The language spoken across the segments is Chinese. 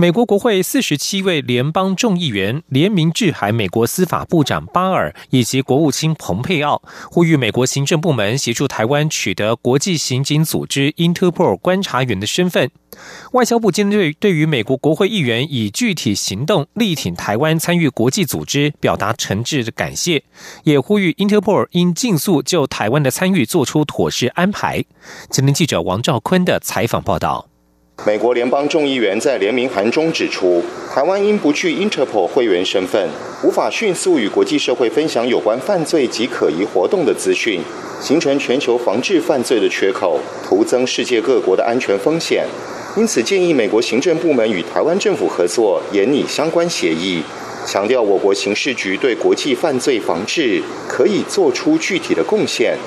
美国国会四十七位联邦众议员联名致函美国司法部长巴尔以及国务卿蓬佩奥，呼吁美国行政部门协助台湾取得国际刑警组织 Interpol 观察员的身份。外交部今日对于美国国会议员以具体行动力挺台湾参与国际组织，表达诚挚的感谢，也呼吁 Interpol 应尽速就台湾的参与做出妥适安排。今天记者王兆坤的采访报道。美国联邦众议员在联名函中指出，台湾因不具 Interpol 会员身份，无法迅速与国际社会分享有关犯罪及可疑活动的资讯，形成全球防治犯罪的缺口，徒增世界各国的安全风险。因此，建议美国行政部门与台湾政府合作，研拟相关协议，强调我国刑事局对国际犯罪防治可以做出具体的贡献。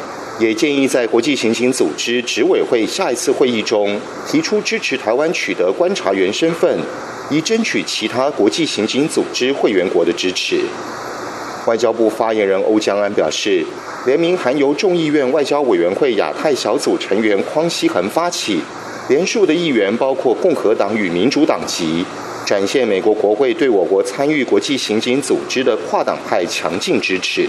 也建议在国际刑警组织执委会下一次会议中提出支持台湾取得观察员身份，以争取其他国际刑警组织会员国的支持。外交部发言人欧江安表示，联名函由众议院外交委员会亚太小组成员匡希恒发起，连数的议员包括共和党与民主党籍，展现美国国会对我国参与国际刑警组织的跨党派强劲支持。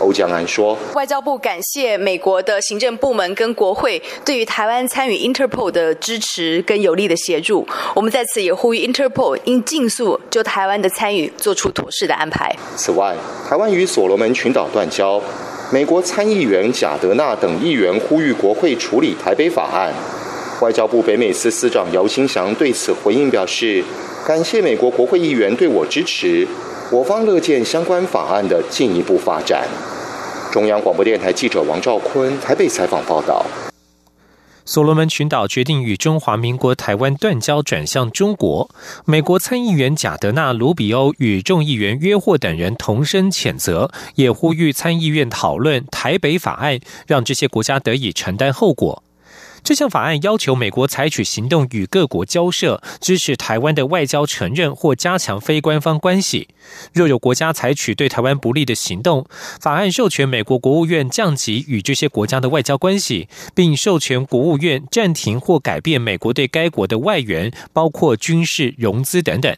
欧江安说：“外交部感谢美国的行政部门跟国会对于台湾参与 Interpol 的支持跟有力的协助。我们在此也呼吁 Interpol 应尽速就台湾的参与做出妥适的安排。此外，台湾与所罗门群岛断交，美国参议员贾德纳等议员呼吁国会处理台北法案。外交部北美司司长姚新祥对此回应表示，感谢美国国会议员对我支持，我方乐见相关法案的进一步发展。”中央广播电台记者王兆坤台北采访报道：所罗门群岛决定与中华民国台湾断交，转向中国。美国参议员贾德纳·卢比欧与众议员约霍等人同声谴责，也呼吁参议院讨论台北法案，让这些国家得以承担后果。这项法案要求美国采取行动与各国交涉，支持台湾的外交承认或加强非官方关系。若有国家采取对台湾不利的行动，法案授权美国国务院降级与这些国家的外交关系，并授权国务院暂停或改变美国对该国的外援，包括军事、融资等等。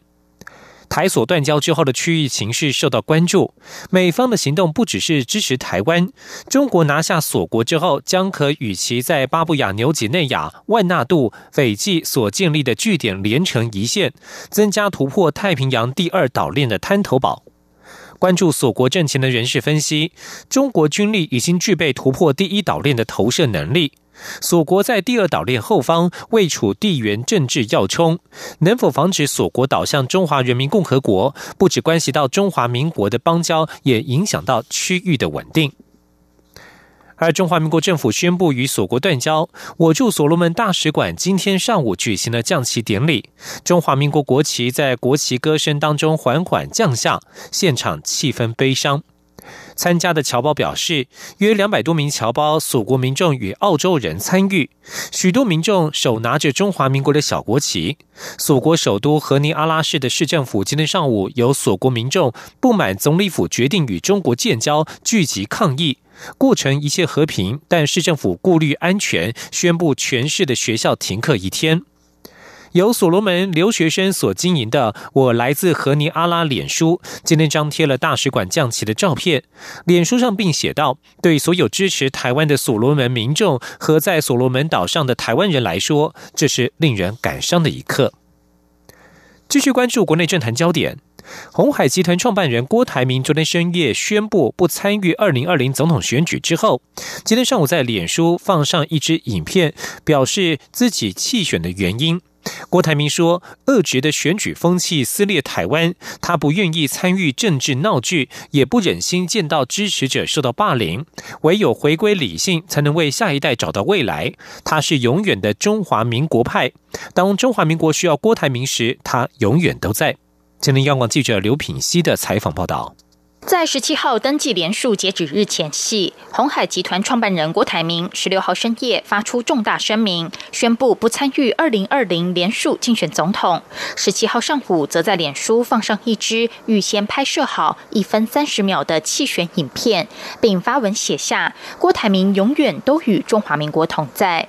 台所断交之后的区域形势受到关注，美方的行动不只是支持台湾，中国拿下锁国之后，将可与其在巴布亚纽几内亚、万纳度、斐济所建立的据点连成一线，增加突破太平洋第二岛链的滩头堡。关注锁国政情的人士分析，中国军力已经具备突破第一岛链的投射能力。锁国在第二岛链后方，位处地缘政治要冲，能否防止锁国导向中华人民共和国，不只关系到中华民国的邦交，也影响到区域的稳定。而中华民国政府宣布与锁国断交，我驻所罗门大使馆今天上午举行了降旗典礼，中华民国国旗在国旗歌声当中缓缓降下，现场气氛悲伤。参加的侨胞表示，约两百多名侨胞锁国民众与澳洲人参与，许多民众手拿着中华民国的小国旗。锁国首都和尼阿拉市的市政府今天上午由锁国民众不满总理府决定与中国建交，聚集抗议。过程一切和平，但市政府顾虑安全，宣布全市的学校停课一天。由所罗门留学生所经营的“我来自和尼阿拉”脸书，今天张贴了大使馆降旗的照片。脸书上并写道：“对所有支持台湾的所罗门民众和在所罗门岛上的台湾人来说，这是令人感伤的一刻。”继续关注国内政坛焦点，红海集团创办人郭台铭昨天深夜宣布不参与二零二零总统选举之后，今天上午在脸书放上一支影片，表示自己弃选的原因。郭台铭说：“恶质的选举风气撕裂台湾，他不愿意参与政治闹剧，也不忍心见到支持者受到霸凌。唯有回归理性，才能为下一代找到未来。他是永远的中华民国派。当中华民国需要郭台铭时，他永远都在。”今天央广记者刘品熙的采访报道。在十七号登记连署截止日前夕，红海集团创办人郭台铭十六号深夜发出重大声明，宣布不参与二零二零连署竞选总统。十七号上午，则在脸书放上一支预先拍摄好一分三十秒的弃选影片，并发文写下：“郭台铭永远都与中华民国同在。”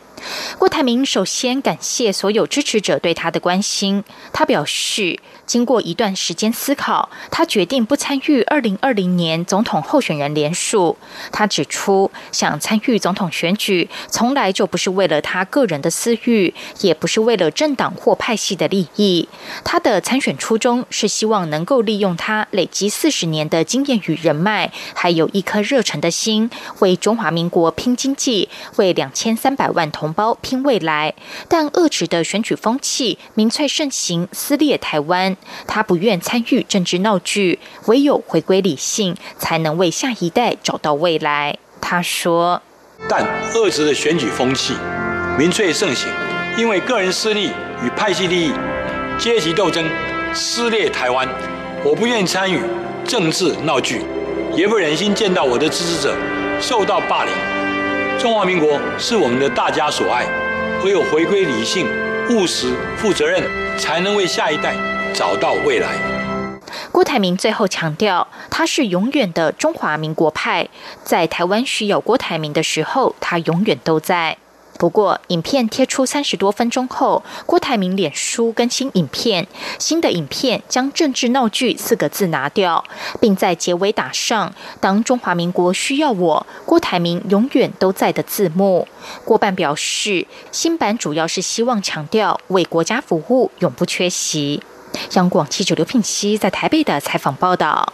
郭台铭首先感谢所有支持者对他的关心，他表示。经过一段时间思考，他决定不参与二零二零年总统候选人联署。他指出，想参与总统选举，从来就不是为了他个人的私欲，也不是为了政党或派系的利益。他的参选初衷是希望能够利用他累积四十年的经验与人脉，还有一颗热忱的心，为中华民国拼经济，为两千三百万同胞拼未来。但恶质的选举风气民粹盛行，撕裂台湾。他不愿参与政治闹剧，唯有回归理性，才能为下一代找到未来。他说：“但恶质的选举风气，民粹盛行，因为个人私利与派系利益、阶级斗争撕裂台湾。我不愿参与政治闹剧，也不忍心见到我的支持者受到霸凌。中华民国是我们的大家所爱，唯有回归理性、务实、负责任，才能为下一代。”找到未来。郭台铭最后强调，他是永远的中华民国派，在台湾需要郭台铭的时候，他永远都在。不过，影片贴出三十多分钟后，郭台铭脸书更新影片，新的影片将“政治闹剧”四个字拿掉，并在结尾打上“当中华民国需要我，郭台铭永远都在”的字幕。郭办表示，新版主要是希望强调为国家服务，永不缺席。央广记者刘聘熙在台北的采访报道：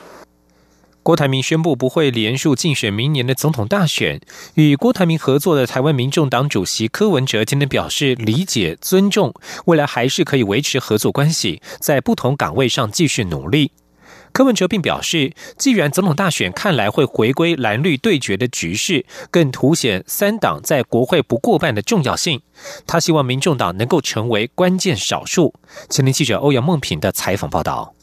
郭台铭宣布不会连署竞选明年的总统大选。与郭台铭合作的台湾民众党主席柯文哲今天表示理解、尊重，未来还是可以维持合作关系，在不同岗位上继续努力。柯文哲并表示，既然总统大选看来会回归蓝绿对决的局势，更凸显三党在国会不过半的重要性。他希望民众党能够成为关键少数。前天记者欧阳梦平的采访报道。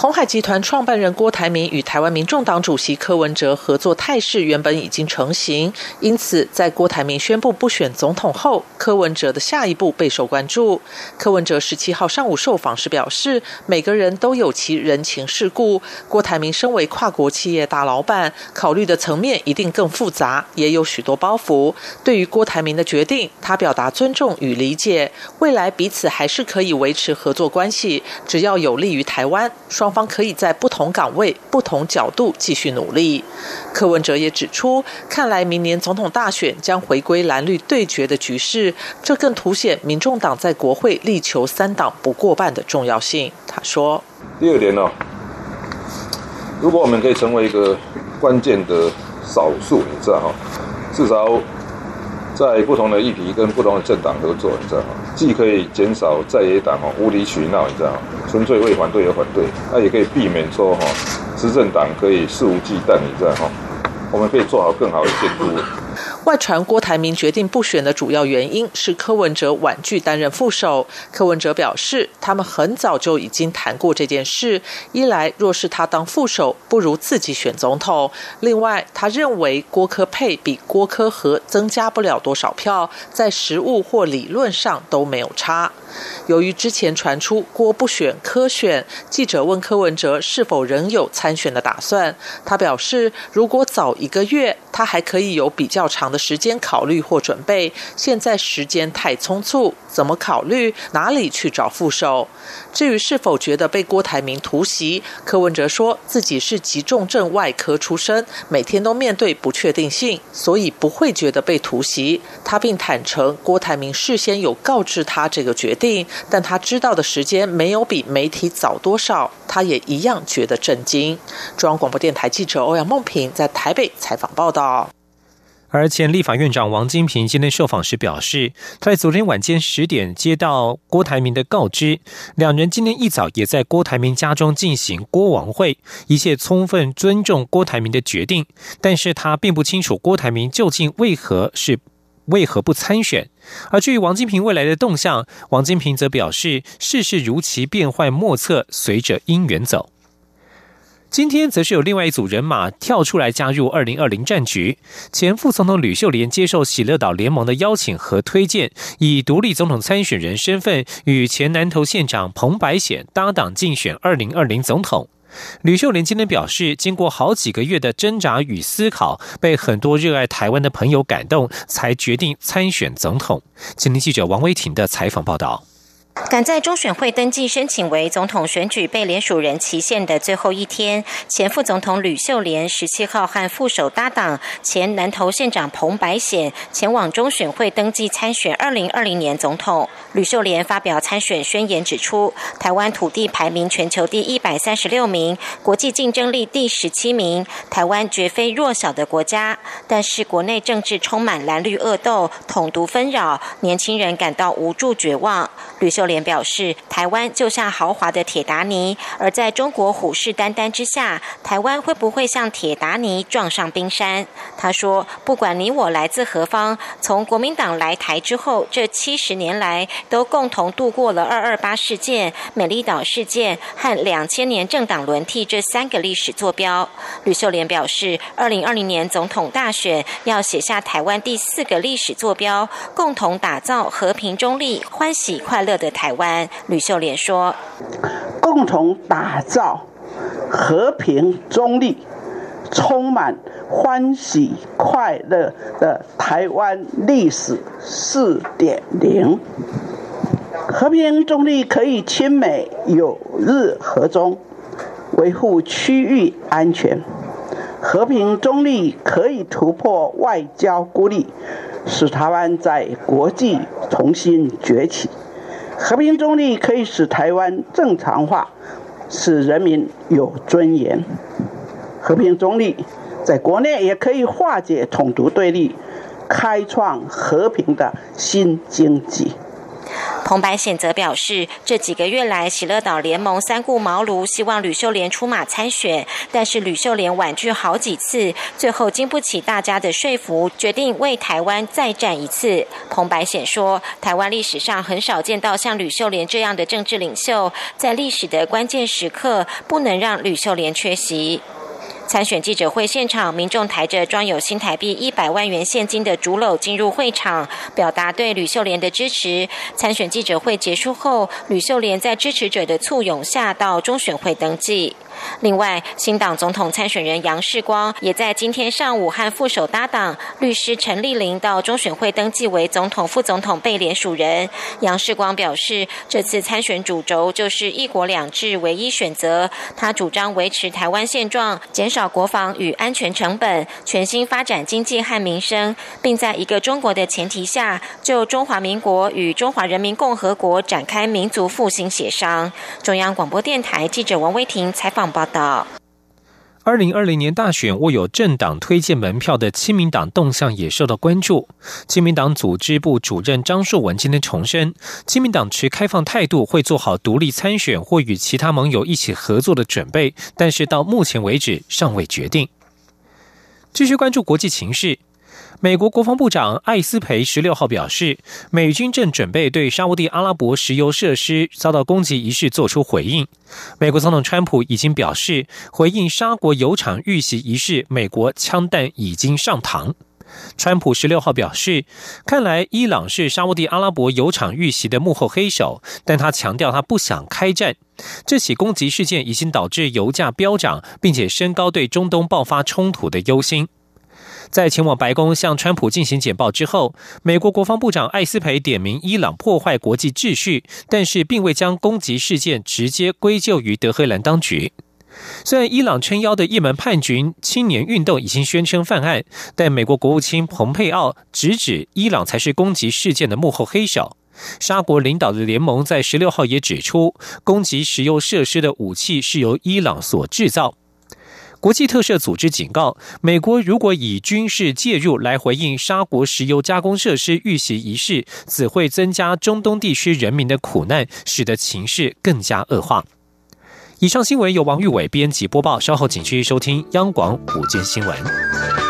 红海集团创办人郭台铭与台湾民众党主席柯文哲合作态势原本已经成型，因此在郭台铭宣布不选总统后，柯文哲的下一步备受关注。柯文哲十七号上午受访时表示，每个人都有其人情世故，郭台铭身为跨国企业大老板，考虑的层面一定更复杂，也有许多包袱。对于郭台铭的决定，他表达尊重与理解，未来彼此还是可以维持合作关系，只要有利于台湾。双方可以在不同岗位、不同角度继续努力。柯文哲也指出，看来明年总统大选将回归蓝绿对决的局势，这更凸显民众党在国会力求三党不过半的重要性。他说：“第二点呢，如果我们可以成为一个关键的少数，你知道哈，至少。”在不同的议题跟不同的政党合作，你知道吗？既可以减少在野党哦无理取闹，你知道吗？纯粹为反对而反对，那也可以避免说哈执政党可以肆无忌惮，你知道吗？我们可以做好更好的监督。外传郭台铭决定不选的主要原因是柯文哲婉拒担任副手。柯文哲表示，他们很早就已经谈过这件事。一来，若是他当副手，不如自己选总统；另外，他认为郭科佩比郭科和增加不了多少票，在实务或理论上都没有差。由于之前传出郭不选科选，记者问柯文哲是否仍有参选的打算，他表示，如果早一个月，他还可以有比较长。的时间考虑或准备，现在时间太匆促，怎么考虑？哪里去找副手？至于是否觉得被郭台铭突袭，柯文哲说自己是急重症外科出身，每天都面对不确定性，所以不会觉得被突袭。他并坦诚，郭台铭事先有告知他这个决定，但他知道的时间没有比媒体早多少，他也一样觉得震惊。中央广播电台记者欧阳梦平在台北采访报道。而前立法院长王金平今天受访时表示，他在昨天晚间十点接到郭台铭的告知，两人今天一早也在郭台铭家中进行郭王会，一切充分尊重郭台铭的决定。但是他并不清楚郭台铭究竟为何是为何不参选。而至于王金平未来的动向，王金平则表示，世事如棋，变幻莫测，随着因缘走。今天则是有另外一组人马跳出来加入二零二零战局。前副总统吕秀莲接受喜乐岛联盟的邀请和推荐，以独立总统参选人身份与前南投县长彭百显搭档竞选二零二零总统。吕秀莲今天表示，经过好几个月的挣扎与思考，被很多热爱台湾的朋友感动，才决定参选总统。今天记者王威婷的采访报道。赶在中选会登记申请为总统选举被联署人期限的最后一天，前副总统吕秀莲十七号和副手搭档前南投县长彭白显前往中选会登记参选二零二零年总统。吕秀莲发表参选宣言，指出台湾土地排名全球第一百三十六名，国际竞争力第十七名，台湾绝非弱小的国家。但是国内政治充满蓝绿恶斗、统独纷扰，年轻人感到无助绝望。吕秀秀莲表示，台湾就像豪华的铁达尼，而在中国虎视眈眈之下，台湾会不会像铁达尼撞上冰山？他说：“不管你我来自何方，从国民党来台之后，这七十年来都共同度过了二二八事件、美丽岛事件和两千年政党轮替这三个历史坐标。”吕秀莲表示，二零二零年总统大选要写下台湾第四个历史坐标，共同打造和平、中立、欢喜、快乐。的台湾，吕秀莲说：“共同打造和平、中立、充满欢喜、快乐的台湾历史四点零。和平、中立可以亲美、友日和中，维护区域安全；和平、中立可以突破外交孤立，使台湾在国际重新崛起。”和平中立可以使台湾正常化，使人民有尊严。和平中立在国内也可以化解统独对立，开创和平的新经济。彭白显则表示，这几个月来，喜乐岛联盟三顾茅庐，希望吕秀莲出马参选，但是吕秀莲婉拒好几次，最后经不起大家的说服，决定为台湾再战一次。彭白显说，台湾历史上很少见到像吕秀莲这样的政治领袖，在历史的关键时刻，不能让吕秀莲缺席。参选记者会现场，民众抬着装有新台币一百万元现金的竹篓进入会场，表达对吕秀莲的支持。参选记者会结束后，吕秀莲在支持者的簇拥下到中选会登记。另外，新党总统参选人杨世光也在今天上午和副手搭档律师陈丽玲到中选会登记为总统、副总统被联署人。杨世光表示，这次参选主轴就是一国两制唯一选择。他主张维持台湾现状，减少国防与安全成本，全新发展经济和民生，并在一个中国的前提下，就中华民国与中华人民共和国展开民族复兴协商。中央广播电台记者王威婷采访。报道：二零二零年大选握有政党推荐门票的亲民党动向也受到关注。亲民党组织部主任张树文今天重申，亲民党持开放态度，会做好独立参选或与其他盟友一起合作的准备，但是到目前为止尚未决定。继续关注国际情势。美国国防部长艾斯培十六号表示，美军正准备对沙地阿拉伯石油设施遭到攻击一事做出回应。美国总统川普已经表示，回应沙国油厂遇袭一事，美国枪弹已经上膛。川普十六号表示，看来伊朗是沙地阿拉伯油厂遇袭的幕后黑手，但他强调他不想开战。这起攻击事件已经导致油价飙涨，并且升高对中东爆发冲突的忧心。在前往白宫向川普进行简报之后，美国国防部长艾斯培点名伊朗破坏国际秩序，但是并未将攻击事件直接归咎于德黑兰当局。虽然伊朗撑腰的也门叛军青年运动已经宣称犯案，但美国国务卿蓬佩奥直指伊朗才是攻击事件的幕后黑手。沙国领导的联盟在十六号也指出，攻击石油设施的武器是由伊朗所制造。国际特赦组织警告，美国如果以军事介入来回应沙国石油加工设施遇袭一事，只会增加中东地区人民的苦难，使得情势更加恶化。以上新闻由王玉伟编辑播报，稍后请继续收听央广午间新闻。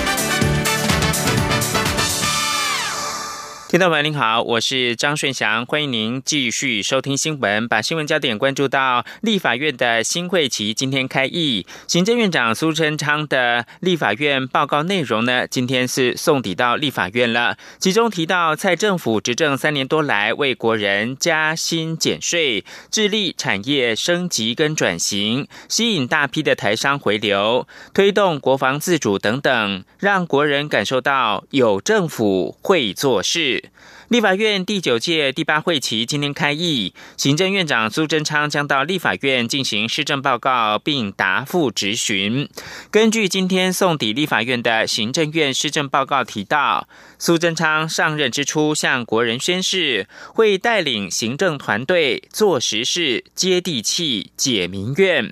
听众朋友您好，我是张顺祥，欢迎您继续收听新闻。把新闻焦点关注到立法院的新会期今天开议，行政院长苏贞昌的立法院报告内容呢，今天是送抵到立法院了。其中提到蔡政府执政三年多来，为国人加薪减税，致力产业升级跟转型，吸引大批的台商回流，推动国防自主等等，让国人感受到有政府会做事。立法院第九届第八会期今天开议，行政院长苏贞昌将到立法院进行施政报告，并答复质询。根据今天送抵立法院的行政院施政报告提到，苏贞昌上任之初向国人宣誓，会带领行政团队做实事、接地气、解民怨。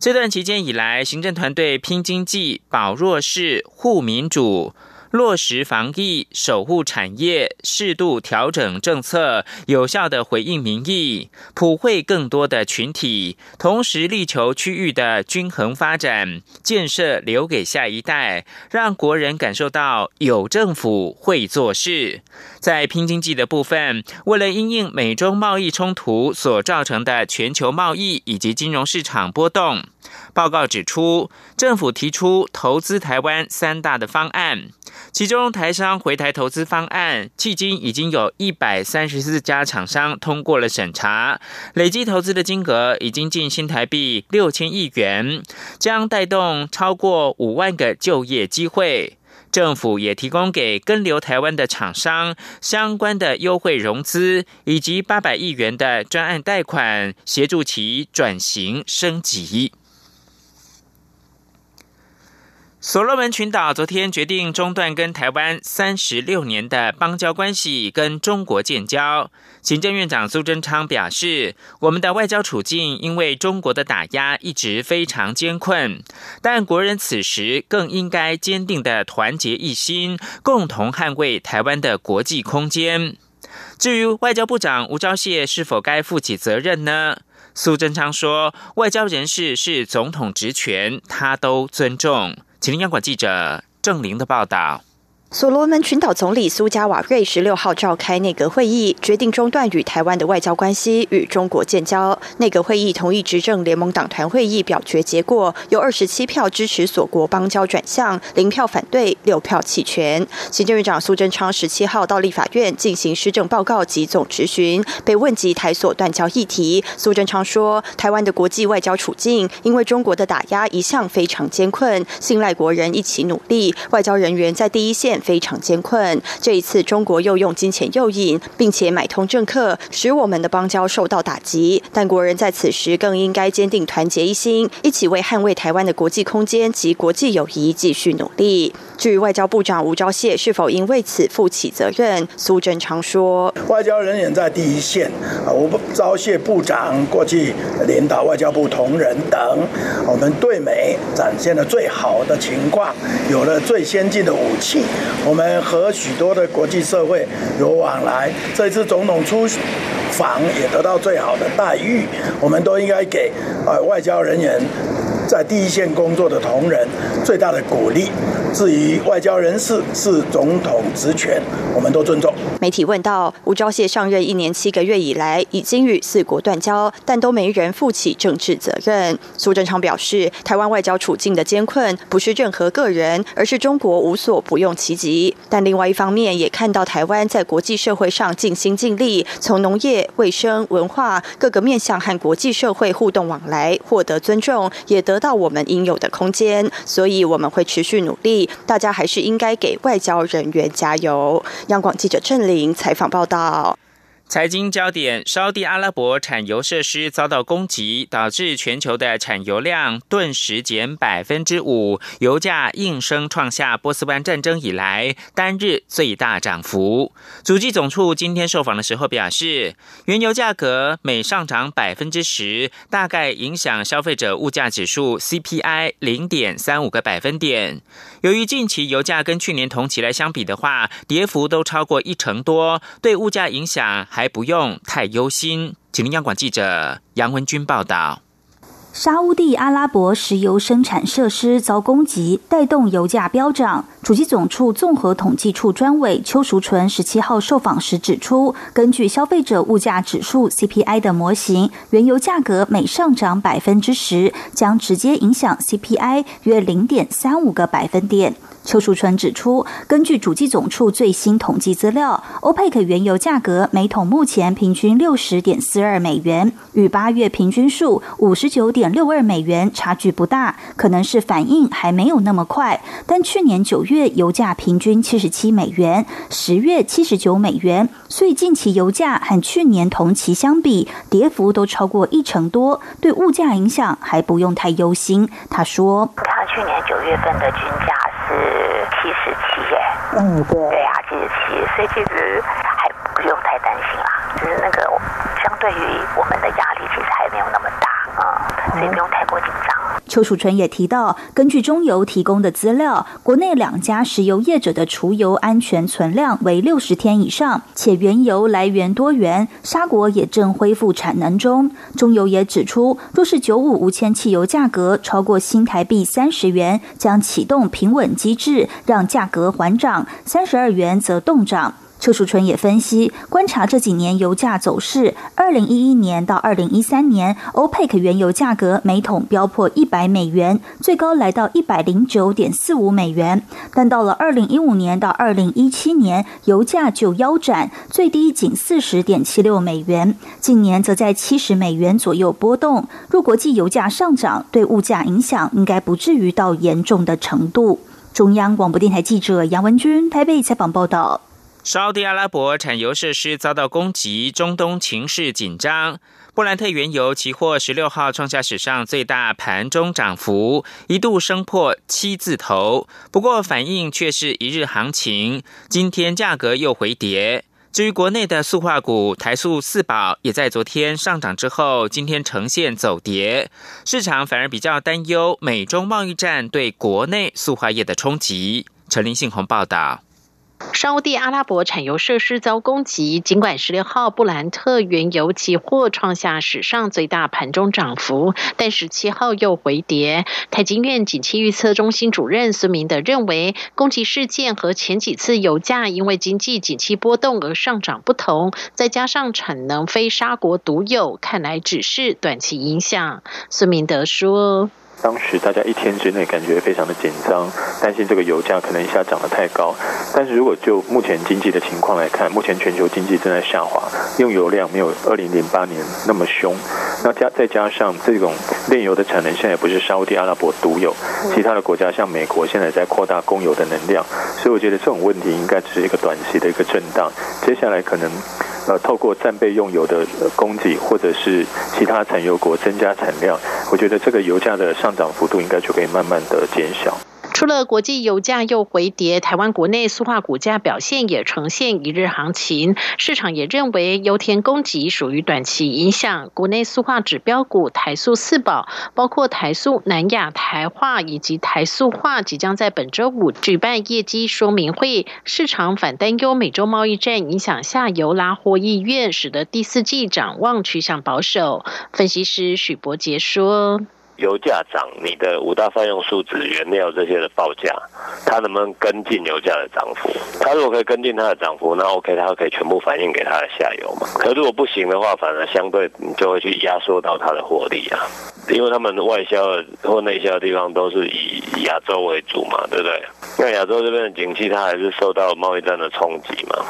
这段期间以来，行政团队拼经济、保弱势、护民主。落实防疫、守护产业、适度调整政策、有效的回应民意、普惠更多的群体，同时力求区域的均衡发展，建设留给下一代，让国人感受到有政府会做事。在拼经济的部分，为了因应美中贸易冲突所造成的全球贸易以及金融市场波动。报告指出，政府提出投资台湾三大的方案，其中台商回台投资方案，迄今已经有一百三十四家厂商通过了审查，累计投资的金额已经近新台币六千亿元，将带动超过五万个就业机会。政府也提供给跟留台湾的厂商相关的优惠融资，以及八百亿元的专案贷款，协助其转型升级。所罗门群岛昨天决定中断跟台湾三十六年的邦交关系，跟中国建交。行政院长苏贞昌表示，我们的外交处境因为中国的打压一直非常艰困，但国人此时更应该坚定的团结一心，共同捍卫台湾的国际空间。至于外交部长吴钊燮是否该负起责任呢？苏贞昌说，外交人士是总统职权，他都尊重。吉林央广记者郑玲的报道。所罗门群岛总理苏加瓦瑞十六号召开内阁会议，决定中断与台湾的外交关系，与中国建交。内阁会议同意执政联盟党团会议表决结果，有二十七票支持所国邦交转向，零票反对，六票弃权。行政院长苏贞昌十七号到立法院进行施政报告及总质询，被问及台所断交议题，苏贞昌说：“台湾的国际外交处境，因为中国的打压一向非常艰困，信赖国人一起努力，外交人员在第一线。”非常艰困。这一次，中国又用金钱诱引，并且买通政客，使我们的邦交受到打击。但国人在此时更应该坚定团结一心，一起为捍卫台湾的国际空间及国际友谊继续努力。至于外交部长吴钊燮是否应为此负起责任，苏贞昌说：“外交人员在第一线，啊，吴钊燮部长过去领导外交部同仁等，我们对美展现了最好的情况，有了最先进的武器。”我们和许多的国际社会有往来，这次总统出访也得到最好的待遇，我们都应该给呃外交人员。在第一线工作的同仁，最大的鼓励。至于外交人士是总统职权，我们都尊重。媒体问到吴钊燮上任一年七个月以来，已经与四国断交，但都没人负起政治责任。苏贞昌表示，台湾外交处境的艰困，不是任何个人，而是中国无所不用其极。但另外一方面，也看到台湾在国际社会上尽心尽力，从农业、卫生、文化各个面向和国际社会互动往来，获得尊重，也得。得到我们应有的空间，所以我们会持续努力。大家还是应该给外交人员加油。央广记者郑玲采访报道。财经焦点：沙地阿拉伯产油设施遭到攻击，导致全球的产油量顿时减百分之五，油价应声创下波斯湾战争以来单日最大涨幅。主计总处今天受访的时候表示，原油价格每上涨百分之十，大概影响消费者物价指数 CPI 零点三五个百分点。由于近期油价跟去年同期来相比的话，跌幅都超过一成多，对物价影响。还不用太忧心。请央广记者杨文军报道。沙地阿拉伯石油生产设施遭攻击，带动油价飙涨。主机总处综合统计处专委邱淑纯十七号受访时指出，根据消费者物价指数 CPI 的模型，原油价格每上涨百分之十，将直接影响 CPI 约零点三五个百分点。邱淑春指出，根据主计总处最新统计资料，欧佩克原油价格每桶目前平均六十点四二美元，与八月平均数五十九点六二美元差距不大，可能是反应还没有那么快。但去年九月油价平均七十七美元，十月七十九美元，所以近期油价和去年同期相比，跌幅都超过一成多，对物价影响还不用太忧心。他说：“看去年九月份的均价是。”七十七耶，嗯对，对啊七十七，所以其实还不用太担心啦，就是那个相对于我们的压力其实还没有那么大啊，所以不用太过紧张。邱楚纯也提到，根据中油提供的资料，国内两家石油业者的储油安全存量为六十天以上，且原油来源多元，沙国也正恢复产能中。中油也指出，若是九五无铅汽油价格超过新台币三十元，将启动平稳机制，让价格缓涨；三十二元则动涨。邱淑纯也分析观察这几年油价走势，二零一一年到二零一三年，欧佩克原油价格每桶飙破一百美元，最高来到一百零九点四五美元。但到了二零一五年到二零一七年，油价就腰斩，最低仅四十点七六美元，近年则在七十美元左右波动。若国际油价上涨，对物价影响应该不至于到严重的程度。中央广播电台记者杨文君台北采访报道。沙地阿拉伯产油设施遭到攻击，中东情势紧张。布兰特原油期货十六号创下史上最大盘中涨幅，一度升破七字头。不过反应却是一日行情，今天价格又回跌。至于国内的塑化股台塑四宝，也在昨天上涨之后，今天呈现走跌。市场反而比较担忧美中贸易战对国内塑化业的冲击。陈林信宏报道。沙地阿拉伯产油设施遭攻击，尽管十六号布兰特原油期货创下史上最大盘中涨幅，但十七号又回跌。台经院景气预测中心主任孙明德认为，攻击事件和前几次油价因为经济景气波动而上涨不同，再加上产能非沙国独有，看来只是短期影响。孙明德说。当时大家一天之内感觉非常的紧张，担心这个油价可能一下涨得太高。但是如果就目前经济的情况来看，目前全球经济正在下滑，用油量没有二零零八年那么凶。那加再加上这种炼油的产能现在也不是沙地阿拉伯独有，其他的国家像美国现在在扩大供油的能量，所以我觉得这种问题应该只是一个短期的一个震荡。接下来可能。呃，透过战备用油的供给，或者是其他产油国增加产量，我觉得这个油价的上涨幅度应该就可以慢慢的减小。除了国际油价又回跌，台湾国内塑化股价表现也呈现一日行情。市场也认为油田供给属于短期影响。国内塑化指标股台塑四宝，包括台塑、南亚、台化以及台塑化，即将在本周五举办业绩说明会。市场反担忧美洲贸易战影响下游拉货意愿，使得第四季展望趋向保守。分析师许博杰说。油价涨，你的五大泛用数值、原料这些的报价，它能不能跟进油价的涨幅？它如果可以跟进它的涨幅，那 OK，它可以全部反映给它的下游嘛。可如果不行的话，反而相对你就会去压缩到它的获利啊，因为他们外销或内销的地方都是以亚洲为主嘛，对不对？那亚洲这边的景气，它还是受到贸易战的冲击嘛。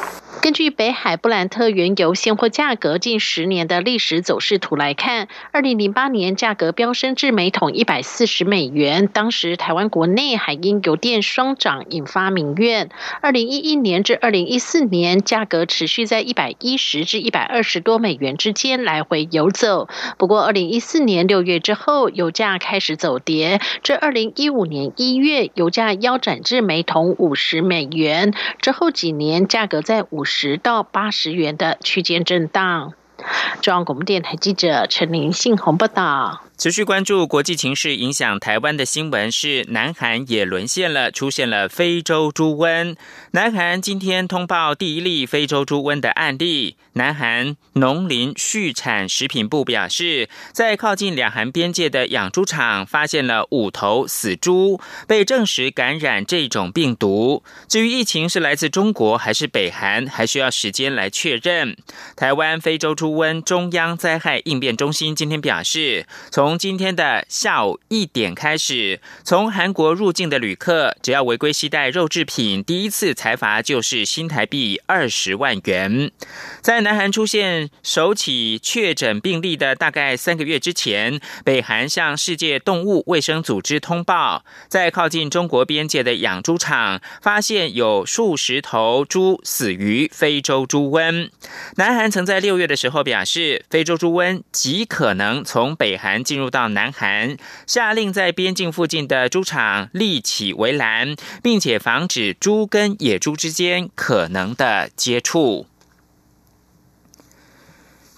根据北海布兰特原油现货价格近十年的历史走势图来看，二零零八年价格飙升至每桶一百四十美元，当时台湾国内还因油电双涨引发民怨。二零一一年至二零一四年，价格持续在一百一十至一百二十多美元之间来回游走。不过，二零一四年六月之后，油价开始走跌，至二零一五年一月，油价腰斩至每桶五十美元。之后几年，价格在五。十十到八十元的区间震荡。中央广播电台记者陈玲信宏报道。持续关注国际情势影响台湾的新闻是，南韩也沦陷了，出现了非洲猪瘟。南韩今天通报第一例非洲猪瘟的案例。南韩农林畜产食品部表示，在靠近两韩边界的养猪场发现了五头死猪，被证实感染这种病毒。至于疫情是来自中国还是北韩，还需要时间来确认。台湾非洲猪瘟中央灾害应变中心今天表示，从今天的下午一点开始，从韩国入境的旅客，只要违规携带肉制品，第一次裁罚就是新台币二十万元。在南韩出现首起确诊病例的大概三个月之前，北韩向世界动物卫生组织通报，在靠近中国边界的养猪场发现有数十头猪死于非洲猪瘟。南韩曾在六月的时候表示，非洲猪瘟极可能从北韩进入到南韩，下令在边境附近的猪场立起围栏，并且防止猪跟野猪之间可能的接触。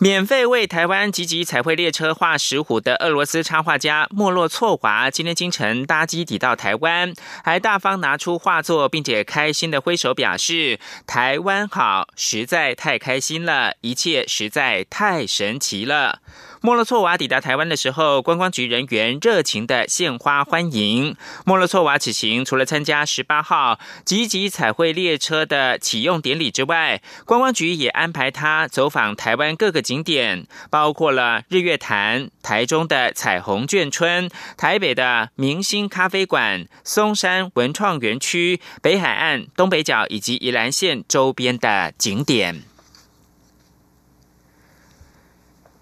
免费为台湾集集彩绘列车画石虎的俄罗斯插画家莫洛措华，今天清晨搭机抵到台湾，还大方拿出画作，并且开心的挥手表示：“台湾好，实在太开心了，一切实在太神奇了。”莫洛措瓦抵达台湾的时候，观光局人员热情的献花欢迎。莫洛措瓦此行除了参加十八号集集彩绘列车的启用典礼之外，观光局也安排他走访台湾各个景点，包括了日月潭、台中的彩虹眷村、台北的明星咖啡馆、松山文创园区、北海岸、东北角以及宜兰县周边的景点。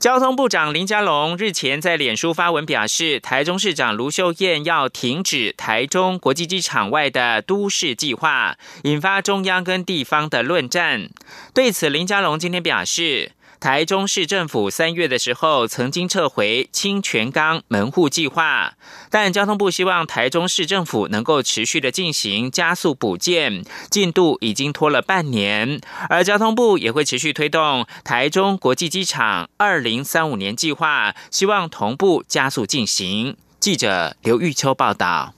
交通部长林佳龙日前在脸书发文表示，台中市长卢秀燕要停止台中国际机场外的都市计划，引发中央跟地方的论战。对此，林佳龙今天表示。台中市政府三月的时候曾经撤回清泉岗门户计划，但交通部希望台中市政府能够持续的进行加速补建，进度已经拖了半年，而交通部也会持续推动台中国际机场二零三五年计划，希望同步加速进行。记者刘玉秋报道。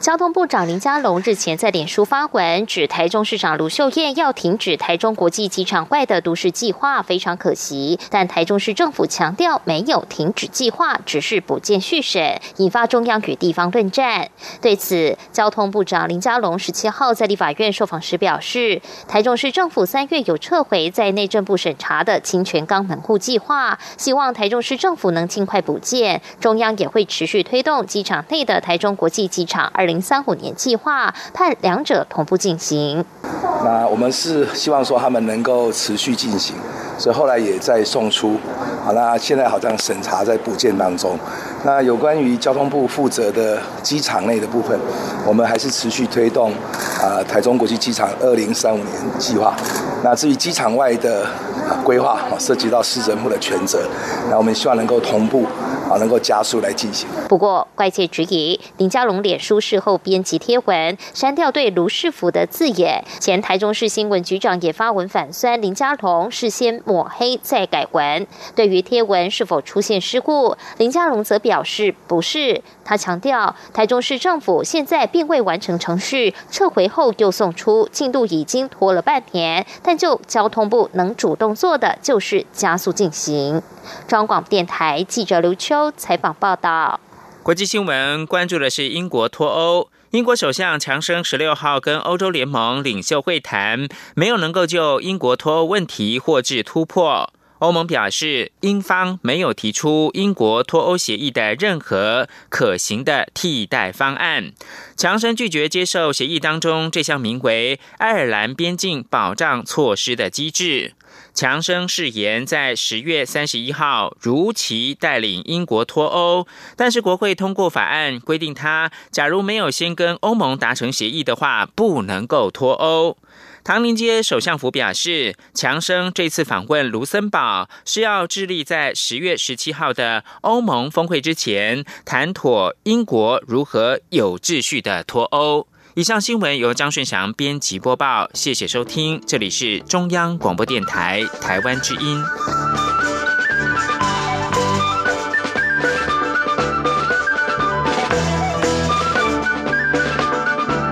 交通部长林佳龙日前在脸书发文，指台中市长卢秀燕要停止台中国际机场外的都市计划，非常可惜。但台中市政府强调没有停止计划，只是补建续审，引发中央与地方论战。对此，交通部长林佳龙十七号在立法院受访时表示，台中市政府三月有撤回在内政部审查的清泉岗门户计划，希望台中市政府能尽快补建，中央也会持续推动机场内的台中国际机场二零三五年计划，盼两者同步进行。那我们是希望说他们能够持续进行，所以后来也在送出。好，那现在好像审查在补件当中。那有关于交通部负责的机场内的部分，我们还是持续推动啊台中国际机场二零三五年计划。那至于机场外的规划，涉及到市政府的权责，那我们希望能够同步。能够加速来进行。不过，外界质疑林佳龙脸书事后编辑贴文，删掉对卢世福的字眼。前台中市新闻局长也发文反酸林佳龙事先抹黑再改文。对于贴文是否出现失误，林佳龙则表示不是。他强调，台中市政府现在并未完成程序，撤回后又送出，进度已经拖了半年。但就交通部能主动做的，就是加速进行。中广电台记者刘秋采访报道。国际新闻关注的是英国脱欧。英国首相强生十六号跟欧洲联盟领袖会谈，没有能够就英国脱欧问题获致突破。欧盟表示，英方没有提出英国脱欧协议的任何可行的替代方案。强生拒绝接受协议当中这项名为“爱尔兰边境保障措施”的机制。强生誓言在十月三十一号如期带领英国脱欧，但是国会通过法案规定，他假如没有先跟欧盟达成协议的话，不能够脱欧。唐宁街首相府表示，强生这次访问卢森堡是要致力在十月十七号的欧盟峰会之前谈妥英国如何有秩序的脱欧。以上新闻由张顺祥编辑播报，谢谢收听，这里是中央广播电台台湾之音。